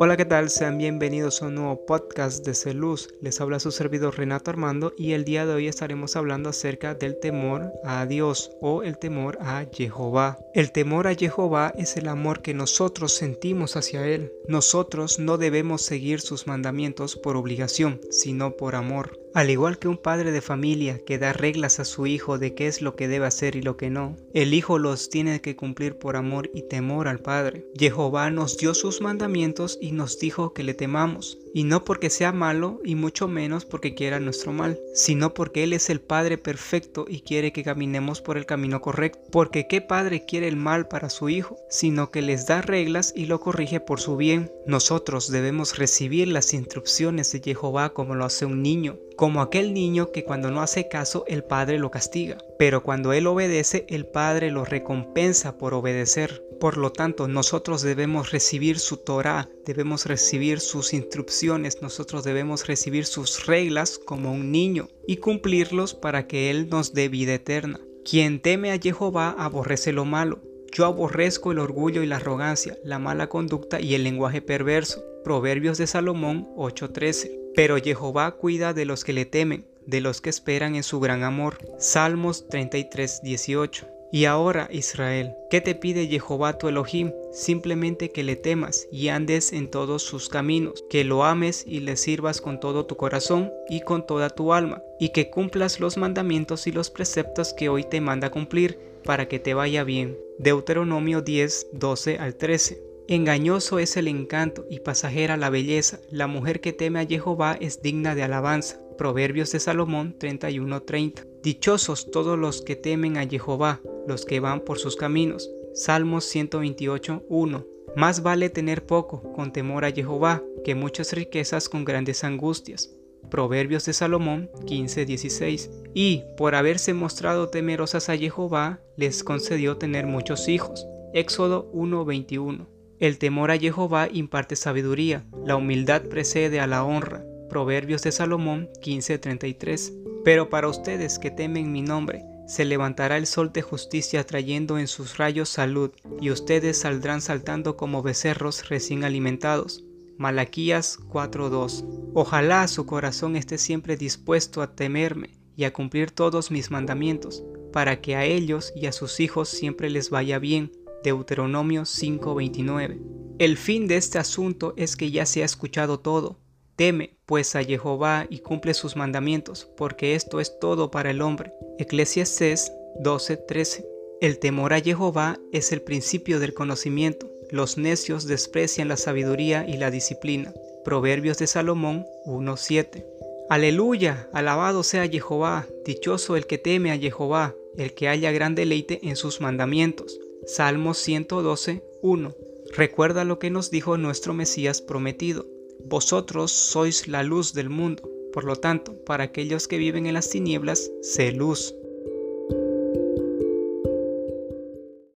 Hola, ¿qué tal? Sean bienvenidos a un nuevo podcast de Celuz. Les habla su servidor Renato Armando y el día de hoy estaremos hablando acerca del temor a Dios o el temor a Jehová. El temor a Jehová es el amor que nosotros sentimos hacia Él. Nosotros no debemos seguir sus mandamientos por obligación, sino por amor. Al igual que un padre de familia que da reglas a su hijo de qué es lo que debe hacer y lo que no, el hijo los tiene que cumplir por amor y temor al Padre. Jehová nos dio sus mandamientos y nos dijo que le temamos, y no porque sea malo y mucho menos porque quiera nuestro mal, sino porque Él es el Padre perfecto y quiere que caminemos por el camino correcto. Porque qué padre quiere el mal para su hijo, sino que les da reglas y lo corrige por su bien. Nosotros debemos recibir las instrucciones de Jehová como lo hace un niño, como aquel niño que cuando no hace caso el padre lo castiga, pero cuando él obedece el padre lo recompensa por obedecer. Por lo tanto, nosotros debemos recibir su Torah, debemos recibir sus instrucciones, nosotros debemos recibir sus reglas como un niño y cumplirlos para que Él nos dé vida eterna. Quien teme a Jehová aborrece lo malo. Yo aborrezco el orgullo y la arrogancia, la mala conducta y el lenguaje perverso. Proverbios de Salomón 8:13. Pero Jehová cuida de los que le temen, de los que esperan en su gran amor. Salmos 33:18. Y ahora, Israel, ¿qué te pide Jehová tu Elohim? Simplemente que le temas y andes en todos sus caminos, que lo ames y le sirvas con todo tu corazón y con toda tu alma, y que cumplas los mandamientos y los preceptos que hoy te manda cumplir, para que te vaya bien. Deuteronomio 10, 12 al 13. Engañoso es el encanto y pasajera la belleza. La mujer que teme a Jehová es digna de alabanza. Proverbios de Salomón 31:30. Dichosos todos los que temen a Jehová, los que van por sus caminos. Salmos 128:1. Más vale tener poco con temor a Jehová que muchas riquezas con grandes angustias. Proverbios de Salomón 15:16. Y por haberse mostrado temerosas a Jehová, les concedió tener muchos hijos. Éxodo 1:21. El temor a Jehová imparte sabiduría, la humildad precede a la honra. Proverbios de Salomón 15:33. Pero para ustedes que temen mi nombre, se levantará el sol de justicia trayendo en sus rayos salud, y ustedes saldrán saltando como becerros recién alimentados. Malaquías 4:2. Ojalá su corazón esté siempre dispuesto a temerme y a cumplir todos mis mandamientos, para que a ellos y a sus hijos siempre les vaya bien Deuteronomio 5:29. El fin de este asunto es que ya se ha escuchado todo. Teme, pues, a Jehová y cumple sus mandamientos, porque esto es todo para el hombre. Eclesiastes 12:13. El temor a Jehová es el principio del conocimiento. Los necios desprecian la sabiduría y la disciplina. Proverbios de Salomón 1:7. Aleluya, alabado sea Jehová, dichoso el que teme a Jehová, el que haya gran deleite en sus mandamientos. Salmo 112, 1. Recuerda lo que nos dijo nuestro Mesías prometido. Vosotros sois la luz del mundo. Por lo tanto, para aquellos que viven en las tinieblas, sé luz.